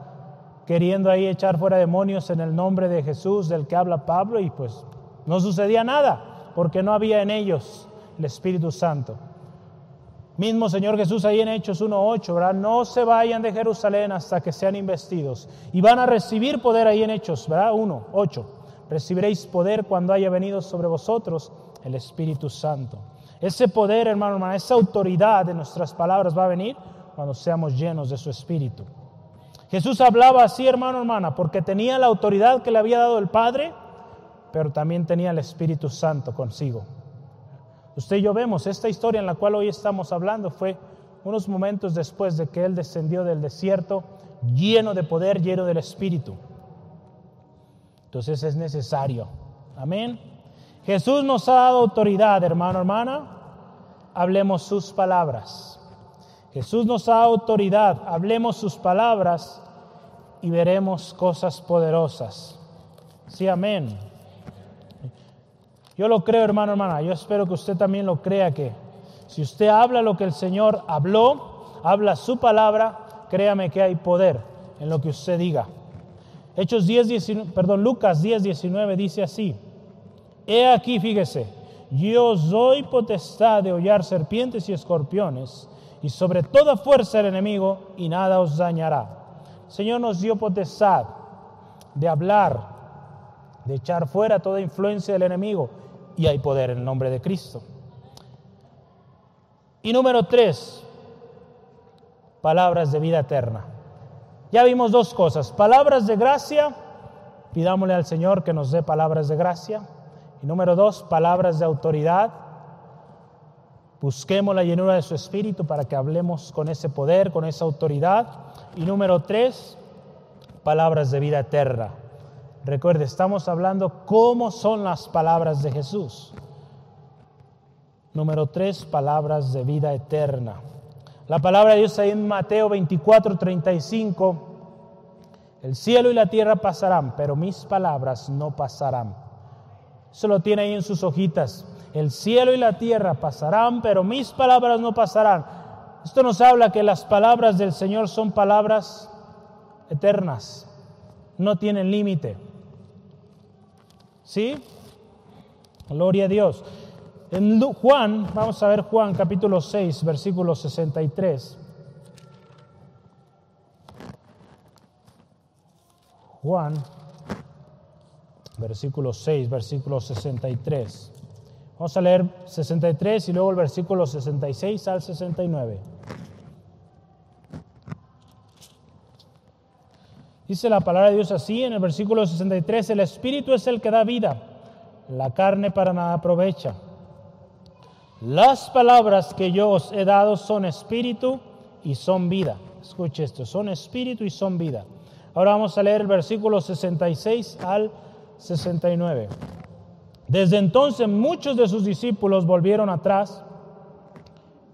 Queriendo ahí echar fuera demonios en el nombre de Jesús del que habla Pablo y pues no sucedía nada porque no había en ellos el Espíritu Santo. Mismo Señor Jesús ahí en Hechos 1.8, ¿verdad? No se vayan de Jerusalén hasta que sean investidos. Y van a recibir poder ahí en Hechos, ¿verdad? 1.8. Recibiréis poder cuando haya venido sobre vosotros el Espíritu Santo. Ese poder, hermano, hermano, esa autoridad de nuestras palabras va a venir cuando seamos llenos de su Espíritu. Jesús hablaba así, hermano, hermana, porque tenía la autoridad que le había dado el Padre, pero también tenía el Espíritu Santo consigo. Usted y yo vemos esta historia en la cual hoy estamos hablando fue unos momentos después de que Él descendió del desierto lleno de poder, lleno del Espíritu. Entonces es necesario. Amén. Jesús nos ha dado autoridad, hermano, hermana. Hablemos sus palabras. Jesús nos da autoridad. Hablemos sus palabras y veremos cosas poderosas. Sí, amén. Yo lo creo, hermano, hermana. Yo espero que usted también lo crea que si usted habla lo que el Señor habló, habla su palabra, créame que hay poder en lo que usted diga. Hechos 10, 19, perdón, Lucas 10, 19 dice así. He aquí, fíjese, yo os doy potestad de hollar serpientes y escorpiones y sobre toda fuerza del enemigo y nada os dañará. Señor nos dio potestad de hablar, de echar fuera toda influencia del enemigo y hay poder en el nombre de Cristo. Y número tres, palabras de vida eterna. Ya vimos dos cosas, palabras de gracia, pidámosle al Señor que nos dé palabras de gracia. Y número dos, palabras de autoridad. Busquemos la llenura de su espíritu para que hablemos con ese poder, con esa autoridad. Y número tres, palabras de vida eterna. Recuerde, estamos hablando cómo son las palabras de Jesús. Número tres, palabras de vida eterna. La palabra de Dios ahí en Mateo 24, 35. El cielo y la tierra pasarán, pero mis palabras no pasarán. Eso lo tiene ahí en sus hojitas. El cielo y la tierra pasarán, pero mis palabras no pasarán. Esto nos habla que las palabras del Señor son palabras eternas, no tienen límite. ¿Sí? Gloria a Dios. En Juan, vamos a ver Juan capítulo 6, versículo 63. Juan, versículo 6, versículo 63. Vamos a leer 63 y luego el versículo 66 al 69. Dice la palabra de Dios así en el versículo 63, el Espíritu es el que da vida, la carne para nada aprovecha. Las palabras que yo os he dado son espíritu y son vida. Escuche esto, son espíritu y son vida. Ahora vamos a leer el versículo 66 al 69. Desde entonces muchos de sus discípulos volvieron atrás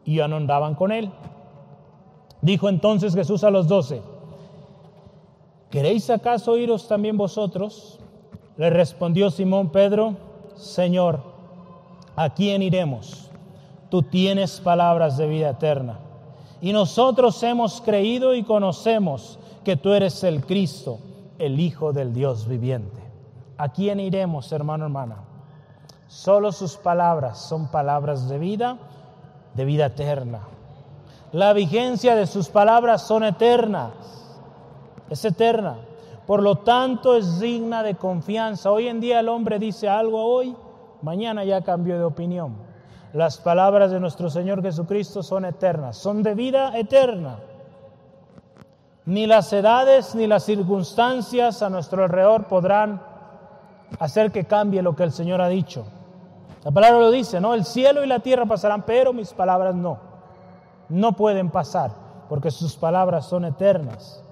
y ya no andaban con él. Dijo entonces Jesús a los doce, ¿Queréis acaso iros también vosotros? Le respondió Simón Pedro, Señor, ¿a quién iremos? Tú tienes palabras de vida eterna. Y nosotros hemos creído y conocemos que tú eres el Cristo, el Hijo del Dios viviente. ¿A quién iremos, hermano, hermana? Solo sus palabras son palabras de vida, de vida eterna. La vigencia de sus palabras son eternas es eterna. Por lo tanto, es digna de confianza. Hoy en día el hombre dice algo hoy, mañana ya cambió de opinión. Las palabras de nuestro Señor Jesucristo son eternas, son de vida eterna. Ni las edades ni las circunstancias a nuestro alrededor podrán hacer que cambie lo que el Señor ha dicho. La palabra lo dice, ¿no? El cielo y la tierra pasarán, pero mis palabras no. No pueden pasar, porque sus palabras son eternas.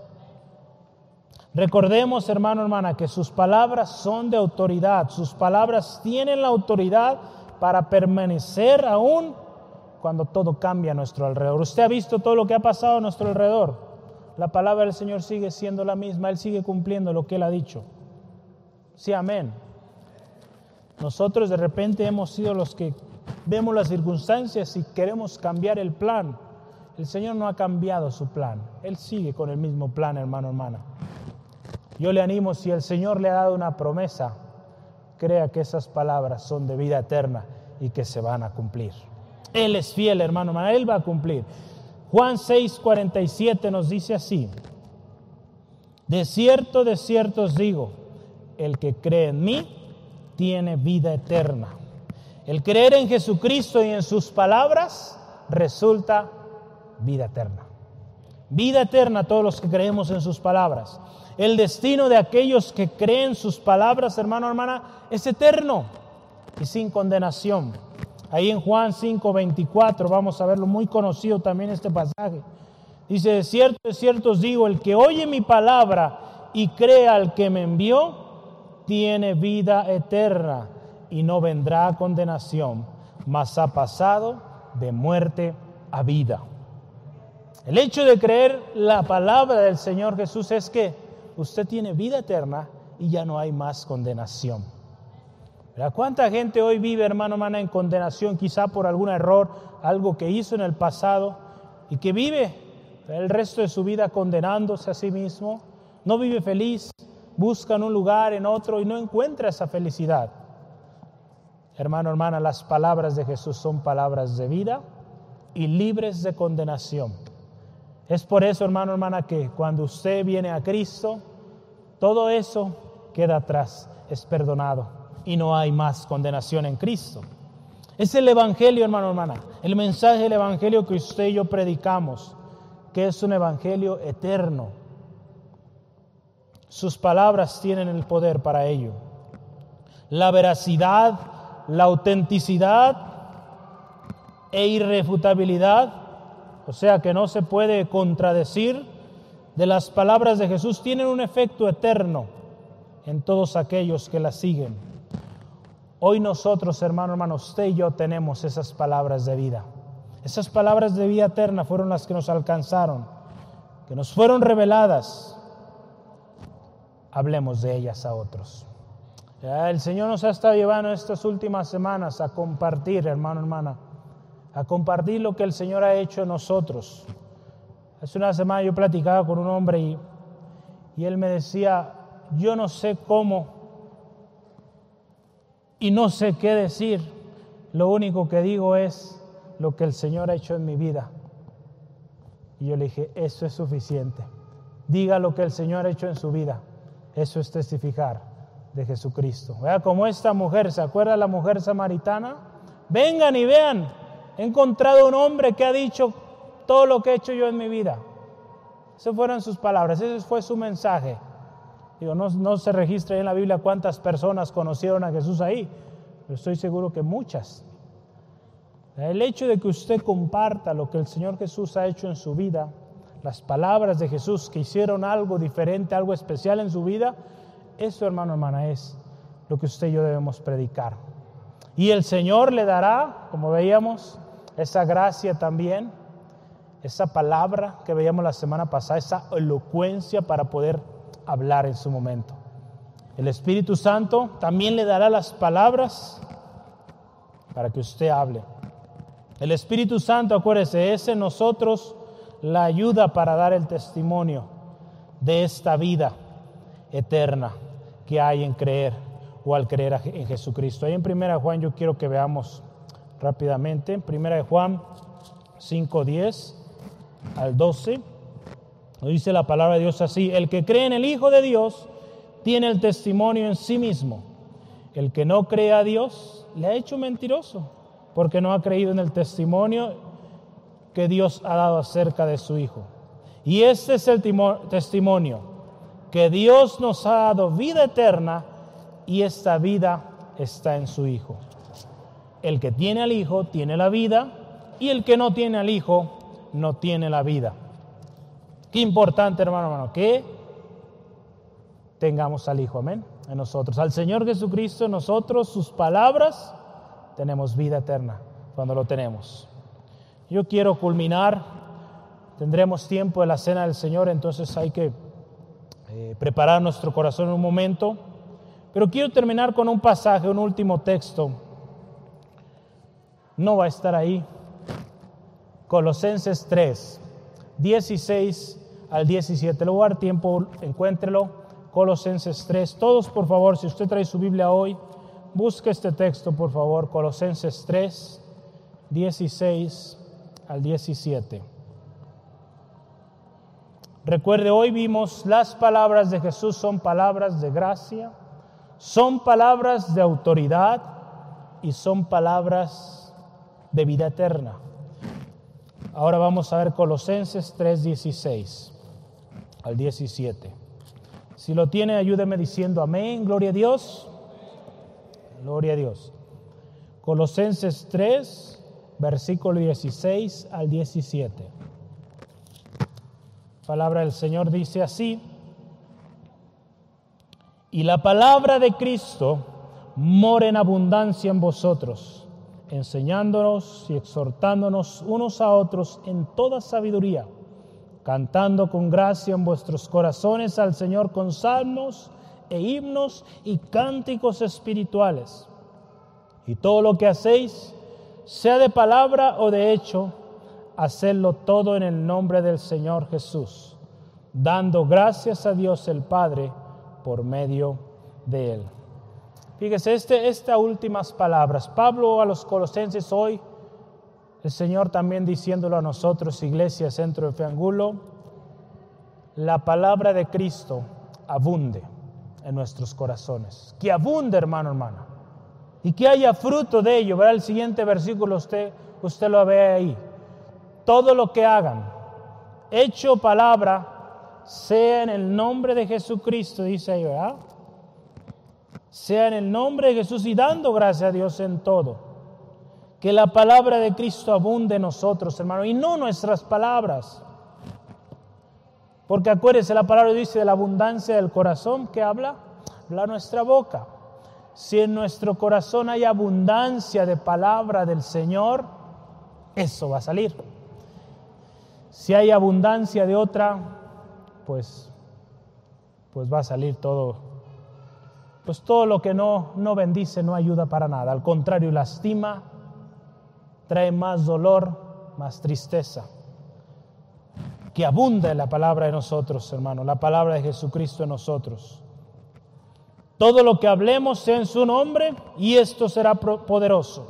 Recordemos, hermano, hermana, que sus palabras son de autoridad. Sus palabras tienen la autoridad para permanecer aún cuando todo cambia a nuestro alrededor. Usted ha visto todo lo que ha pasado a nuestro alrededor. La palabra del Señor sigue siendo la misma, Él sigue cumpliendo lo que Él ha dicho. Sí, amén. Nosotros de repente hemos sido los que vemos las circunstancias y queremos cambiar el plan. El Señor no ha cambiado su plan. Él sigue con el mismo plan, hermano, hermana. Yo le animo, si el Señor le ha dado una promesa, crea que esas palabras son de vida eterna y que se van a cumplir. Él es fiel, hermano, hermana. Él va a cumplir. Juan 6:47 nos dice así. De cierto, de cierto os digo, el que cree en mí tiene vida eterna. El creer en Jesucristo y en sus palabras resulta vida eterna. Vida eterna a todos los que creemos en sus palabras. El destino de aquellos que creen sus palabras, hermano, hermana, es eterno y sin condenación. Ahí en Juan 5, 24, vamos a verlo muy conocido también este pasaje. Dice, de cierto, de cierto os digo, el que oye mi palabra y crea al que me envió, tiene vida eterna y no vendrá a condenación, mas ha pasado de muerte a vida. El hecho de creer la palabra del Señor Jesús es que usted tiene vida eterna y ya no hay más condenación. ¿Cuánta gente hoy vive, hermano, hermana, en condenación, quizá por algún error, algo que hizo en el pasado, y que vive el resto de su vida condenándose a sí mismo? No vive feliz, busca en un lugar, en otro, y no encuentra esa felicidad. Hermano, hermana, las palabras de Jesús son palabras de vida y libres de condenación. Es por eso, hermano, hermana, que cuando usted viene a Cristo, todo eso queda atrás, es perdonado y no hay más condenación en Cristo. Es el Evangelio, hermano, hermana, el mensaje del Evangelio que usted y yo predicamos, que es un Evangelio eterno. Sus palabras tienen el poder para ello. La veracidad, la autenticidad e irrefutabilidad o sea que no se puede contradecir, de las palabras de Jesús tienen un efecto eterno en todos aquellos que las siguen. Hoy nosotros, hermano, hermano, usted y yo tenemos esas palabras de vida. Esas palabras de vida eterna fueron las que nos alcanzaron, que nos fueron reveladas. Hablemos de ellas a otros. El Señor nos ha estado llevando estas últimas semanas a compartir, hermano, hermana, a compartir lo que el Señor ha hecho en nosotros. Hace una semana yo platicaba con un hombre y, y él me decía, yo no sé cómo y no sé qué decir, lo único que digo es lo que el Señor ha hecho en mi vida. Y yo le dije, eso es suficiente. Diga lo que el Señor ha hecho en su vida. Eso es testificar de Jesucristo. Vea como esta mujer, ¿se acuerda la mujer samaritana? Vengan y vean He encontrado un hombre que ha dicho todo lo que he hecho yo en mi vida. Esas fueron sus palabras, ese fue su mensaje. Digo, no, no se registra en la Biblia cuántas personas conocieron a Jesús ahí, pero estoy seguro que muchas. El hecho de que usted comparta lo que el Señor Jesús ha hecho en su vida, las palabras de Jesús que hicieron algo diferente, algo especial en su vida, eso hermano, hermana, es lo que usted y yo debemos predicar. Y el Señor le dará, como veíamos, esa gracia también, esa palabra que veíamos la semana pasada, esa elocuencia para poder hablar en su momento. El Espíritu Santo también le dará las palabras para que usted hable. El Espíritu Santo, acuérdese, es en nosotros la ayuda para dar el testimonio de esta vida eterna que hay en creer o al creer en Jesucristo. Ahí en Primera Juan yo quiero que veamos rápidamente. Primera de Juan 5, 10 al 12. dice la palabra de Dios así, el que cree en el Hijo de Dios tiene el testimonio en sí mismo. El que no cree a Dios le ha hecho mentiroso, porque no ha creído en el testimonio que Dios ha dado acerca de su Hijo. Y este es el testimonio, que Dios nos ha dado vida eterna y esta vida está en su Hijo. El que tiene al Hijo tiene la vida y el que no tiene al Hijo no tiene la vida. Qué importante, hermano, hermano, que tengamos al Hijo, amén, en nosotros. Al Señor Jesucristo, nosotros, sus palabras, tenemos vida eterna cuando lo tenemos. Yo quiero culminar, tendremos tiempo de la cena del Señor, entonces hay que eh, preparar nuestro corazón en un momento. Pero quiero terminar con un pasaje, un último texto. No va a estar ahí. Colosenses 3, 16 al 17. Le voy a dar tiempo, encuéntrelo. Colosenses 3. Todos, por favor, si usted trae su Biblia hoy, busque este texto, por favor. Colosenses 3, 16 al 17. Recuerde, hoy vimos las palabras de Jesús son palabras de gracia, son palabras de autoridad y son palabras de vida eterna. Ahora vamos a ver Colosenses 3, 16 al 17. Si lo tiene, ayúdeme diciendo amén, gloria a Dios. Gloria a Dios. Colosenses 3, versículo 16 al 17. palabra del Señor dice así. Y la palabra de Cristo mora en abundancia en vosotros, enseñándonos y exhortándonos unos a otros en toda sabiduría cantando con gracia en vuestros corazones al Señor con salmos e himnos y cánticos espirituales. Y todo lo que hacéis, sea de palabra o de hecho, hacedlo todo en el nombre del Señor Jesús, dando gracias a Dios el Padre por medio de Él. Fíjese, este, estas últimas palabras, Pablo a los colosenses hoy el Señor también diciéndolo a nosotros, Iglesia Centro de Feangulo, la palabra de Cristo abunde en nuestros corazones. Que abunde, hermano, hermana. Y que haya fruto de ello. Verá el siguiente versículo, usted, usted lo ve ahí. Todo lo que hagan, hecho palabra, sea en el nombre de Jesucristo, dice ahí, ¿verdad? Sea en el nombre de Jesús y dando gracias a Dios en todo. Que la palabra de Cristo abunde en nosotros, hermano, y no nuestras palabras. Porque acuérdese, la palabra dice de la abundancia del corazón que habla, habla nuestra boca. Si en nuestro corazón hay abundancia de palabra del Señor, eso va a salir. Si hay abundancia de otra, pues, pues va a salir todo. Pues todo lo que no, no bendice no ayuda para nada. Al contrario, lastima, trae más dolor, más tristeza. Que abunda la palabra de nosotros, hermano, la palabra de Jesucristo en nosotros. Todo lo que hablemos sea en su nombre y esto será poderoso,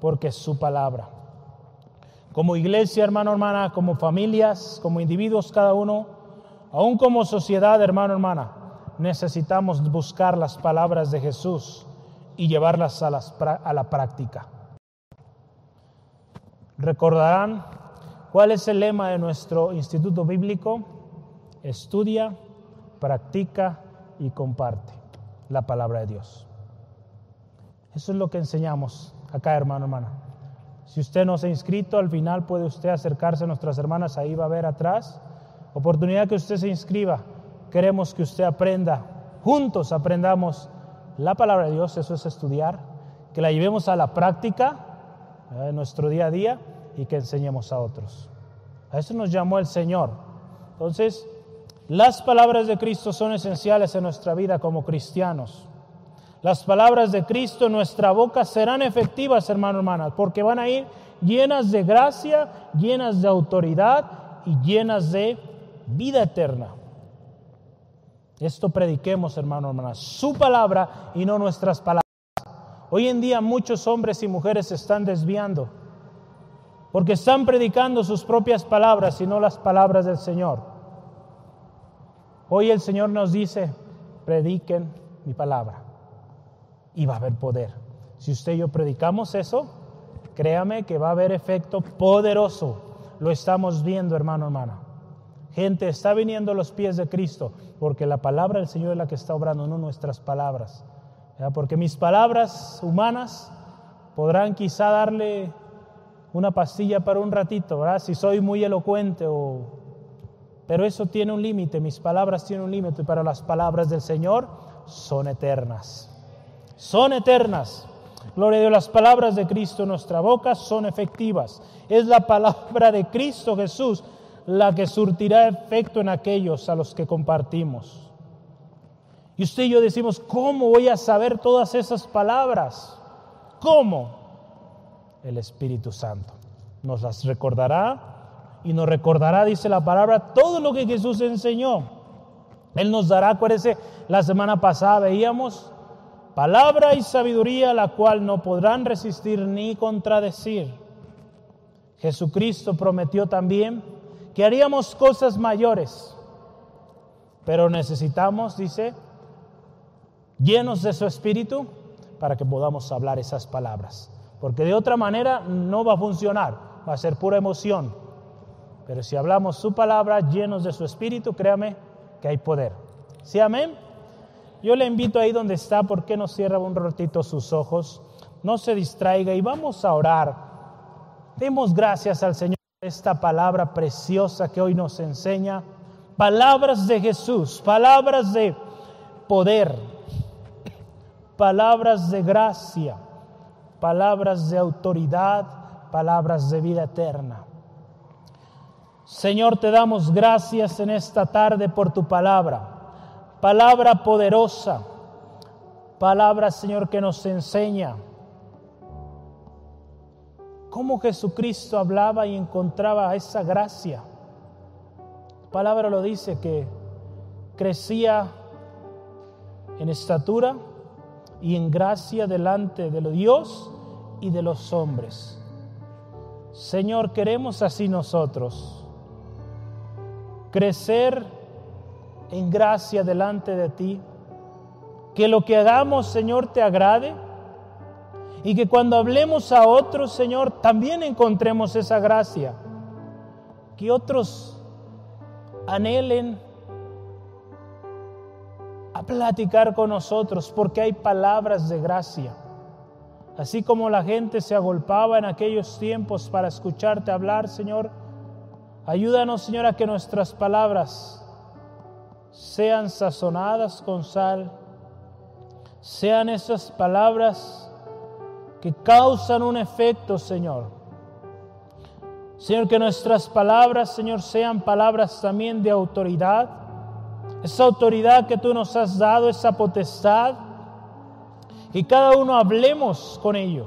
porque es su palabra. Como iglesia, hermano, hermana, como familias, como individuos cada uno, aún como sociedad, hermano, hermana, necesitamos buscar las palabras de Jesús y llevarlas a, a la práctica. Recordarán cuál es el lema de nuestro instituto bíblico. Estudia, practica y comparte la palabra de Dios. Eso es lo que enseñamos acá, hermano, hermana. Si usted no se ha inscrito, al final puede usted acercarse a nuestras hermanas, ahí va a ver atrás. Oportunidad que usted se inscriba. Queremos que usted aprenda, juntos aprendamos la palabra de Dios, eso es estudiar, que la llevemos a la práctica en nuestro día a día y que enseñemos a otros. A eso nos llamó el Señor. Entonces, las palabras de Cristo son esenciales en nuestra vida como cristianos. Las palabras de Cristo en nuestra boca serán efectivas, hermano, hermanas, porque van a ir llenas de gracia, llenas de autoridad y llenas de vida eterna. Esto prediquemos, hermano, hermanas, su palabra y no nuestras palabras. Hoy en día muchos hombres y mujeres se están desviando porque están predicando sus propias palabras y no las palabras del Señor. Hoy el Señor nos dice, prediquen mi palabra y va a haber poder. Si usted y yo predicamos eso, créame que va a haber efecto poderoso. Lo estamos viendo, hermano, hermana. Gente está viniendo a los pies de Cristo porque la palabra del Señor es la que está obrando, no nuestras palabras. Porque mis palabras humanas podrán quizá darle una pastilla para un ratito, ¿verdad? Si soy muy elocuente o... Pero eso tiene un límite, mis palabras tienen un límite, pero las palabras del Señor son eternas. Son eternas. Gloria a Dios, las palabras de Cristo en nuestra boca son efectivas. Es la palabra de Cristo Jesús la que surtirá efecto en aquellos a los que compartimos. Y usted y yo decimos, ¿cómo voy a saber todas esas palabras? ¿Cómo? El Espíritu Santo nos las recordará y nos recordará, dice la palabra, todo lo que Jesús enseñó. Él nos dará, acuérdese, la semana pasada veíamos palabra y sabiduría la cual no podrán resistir ni contradecir. Jesucristo prometió también que haríamos cosas mayores, pero necesitamos, dice, llenos de su espíritu para que podamos hablar esas palabras, porque de otra manera no va a funcionar, va a ser pura emoción. Pero si hablamos su palabra llenos de su espíritu, créame que hay poder. ¿Sí, amén? Yo le invito ahí donde está, ¿por qué no cierra un ratito sus ojos? No se distraiga y vamos a orar. Demos gracias al Señor por esta palabra preciosa que hoy nos enseña. Palabras de Jesús, palabras de poder, palabras de gracia, palabras de autoridad, palabras de vida eterna. Señor, te damos gracias en esta tarde por tu palabra palabra poderosa, palabra, Señor, que nos enseña cómo Jesucristo hablaba y encontraba esa gracia. La palabra lo dice que crecía en estatura y en gracia delante de Dios y de los hombres. Señor, queremos así nosotros crecer en gracia delante de ti. Que lo que hagamos, Señor, te agrade. Y que cuando hablemos a otros, Señor, también encontremos esa gracia. Que otros anhelen a platicar con nosotros porque hay palabras de gracia. Así como la gente se agolpaba en aquellos tiempos para escucharte hablar, Señor, ayúdanos, Señor, a que nuestras palabras sean sazonadas con sal, sean esas palabras que causan un efecto, Señor. Señor, que nuestras palabras, Señor, sean palabras también de autoridad. Esa autoridad que tú nos has dado, esa potestad, y cada uno hablemos con ello,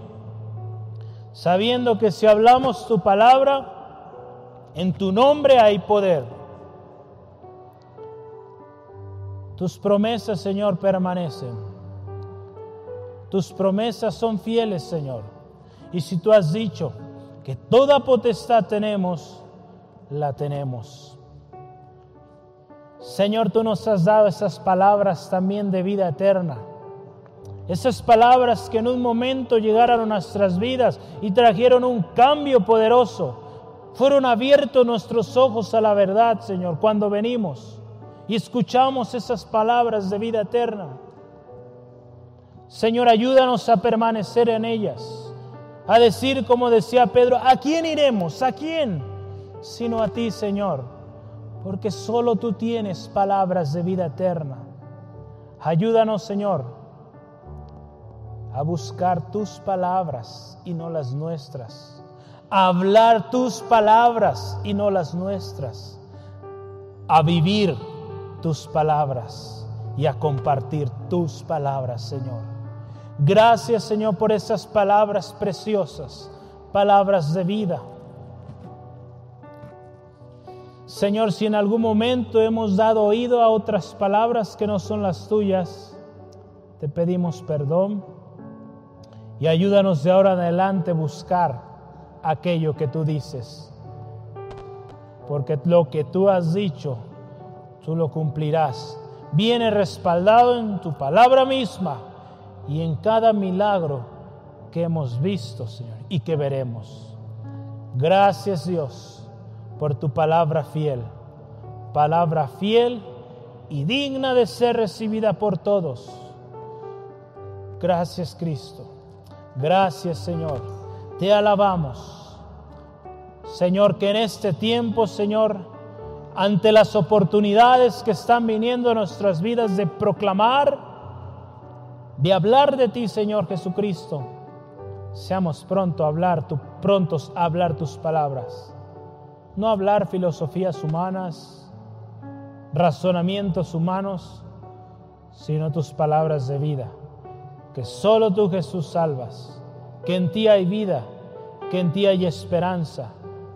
sabiendo que si hablamos tu palabra, en tu nombre hay poder. Tus promesas, Señor, permanecen. Tus promesas son fieles, Señor. Y si tú has dicho que toda potestad tenemos, la tenemos. Señor, tú nos has dado esas palabras también de vida eterna. Esas palabras que en un momento llegaron a nuestras vidas y trajeron un cambio poderoso. Fueron abiertos nuestros ojos a la verdad, Señor, cuando venimos y escuchamos esas palabras de vida eterna. Señor, ayúdanos a permanecer en ellas, a decir como decía Pedro, ¿a quién iremos? ¿A quién? Sino a ti, Señor, porque solo tú tienes palabras de vida eterna. Ayúdanos, Señor, a buscar tus palabras y no las nuestras, a hablar tus palabras y no las nuestras, a vivir tus palabras y a compartir tus palabras, Señor. Gracias, Señor, por esas palabras preciosas, palabras de vida. Señor, si en algún momento hemos dado oído a otras palabras que no son las tuyas, te pedimos perdón y ayúdanos de ahora en adelante a buscar aquello que tú dices. Porque lo que tú has dicho tú lo cumplirás. Viene respaldado en tu palabra misma y en cada milagro que hemos visto, Señor, y que veremos. Gracias Dios por tu palabra fiel, palabra fiel y digna de ser recibida por todos. Gracias Cristo. Gracias Señor. Te alabamos. Señor, que en este tiempo, Señor, ante las oportunidades que están viniendo a nuestras vidas de proclamar, de hablar de ti, Señor Jesucristo. seamos pronto a hablar, tu, prontos a hablar tus palabras. No hablar filosofías humanas, razonamientos humanos, sino tus palabras de vida. Que solo tú Jesús salvas, que en ti hay vida, que en ti hay esperanza,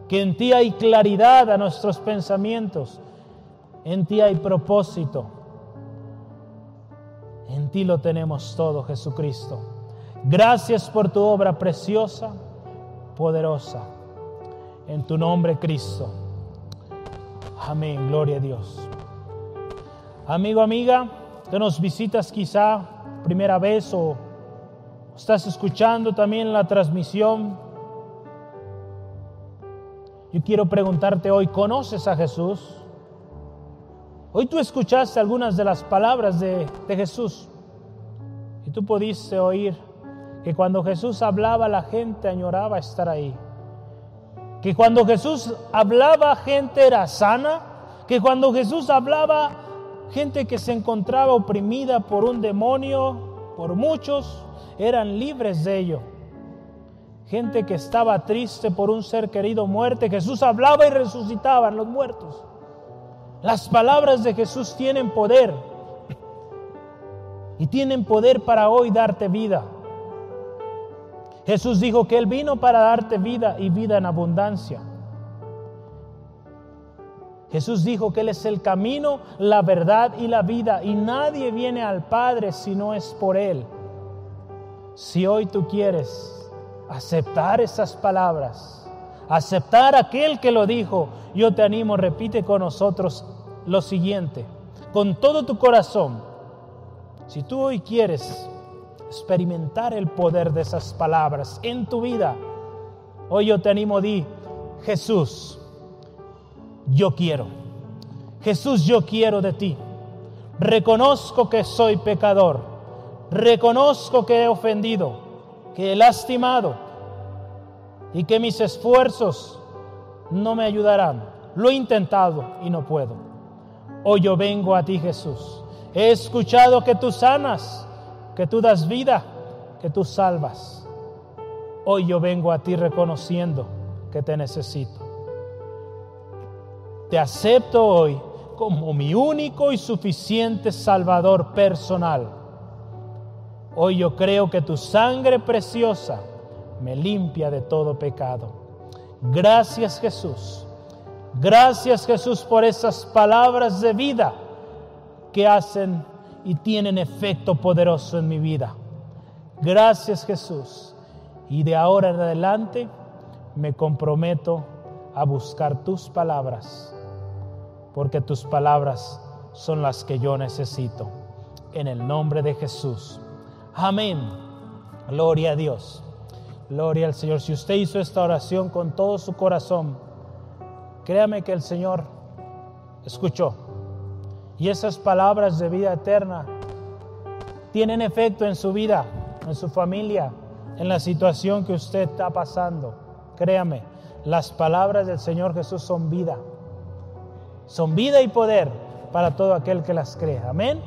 que en ti hay claridad a nuestros pensamientos, en ti hay propósito. En ti lo tenemos todo, Jesucristo. Gracias por tu obra preciosa, poderosa. En tu nombre, Cristo. Amén, gloria a Dios. Amigo, amiga, que nos visitas quizá primera vez o estás escuchando también la transmisión. Yo quiero preguntarte hoy, ¿conoces a Jesús? Hoy tú escuchaste algunas de las palabras de, de Jesús y tú pudiste oír que cuando Jesús hablaba la gente añoraba estar ahí. Que cuando Jesús hablaba gente era sana. Que cuando Jesús hablaba gente que se encontraba oprimida por un demonio, por muchos, eran libres de ello. Gente que estaba triste por un ser querido muerte, Jesús hablaba y resucitaban los muertos. Las palabras de Jesús tienen poder y tienen poder para hoy darte vida. Jesús dijo que Él vino para darte vida y vida en abundancia. Jesús dijo que Él es el camino, la verdad y la vida y nadie viene al Padre si no es por Él. Si hoy tú quieres aceptar esas palabras, aceptar aquel que lo dijo, yo te animo, repite con nosotros lo siguiente, con todo tu corazón. Si tú hoy quieres experimentar el poder de esas palabras en tu vida, hoy yo te animo, di, Jesús, yo quiero. Jesús, yo quiero de ti. Reconozco que soy pecador. Reconozco que he ofendido, que he lastimado y que mis esfuerzos no me ayudarán. Lo he intentado y no puedo. Hoy yo vengo a ti, Jesús. He escuchado que tú sanas, que tú das vida, que tú salvas. Hoy yo vengo a ti reconociendo que te necesito. Te acepto hoy como mi único y suficiente Salvador personal. Hoy yo creo que tu sangre preciosa me limpia de todo pecado. Gracias Jesús. Gracias Jesús por esas palabras de vida que hacen y tienen efecto poderoso en mi vida. Gracias Jesús. Y de ahora en adelante me comprometo a buscar tus palabras, porque tus palabras son las que yo necesito. En el nombre de Jesús. Amén. Gloria a Dios. Gloria al Señor. Si usted hizo esta oración con todo su corazón, créame que el Señor escuchó. Y esas palabras de vida eterna tienen efecto en su vida, en su familia, en la situación que usted está pasando. Créame, las palabras del Señor Jesús son vida. Son vida y poder para todo aquel que las cree. Amén.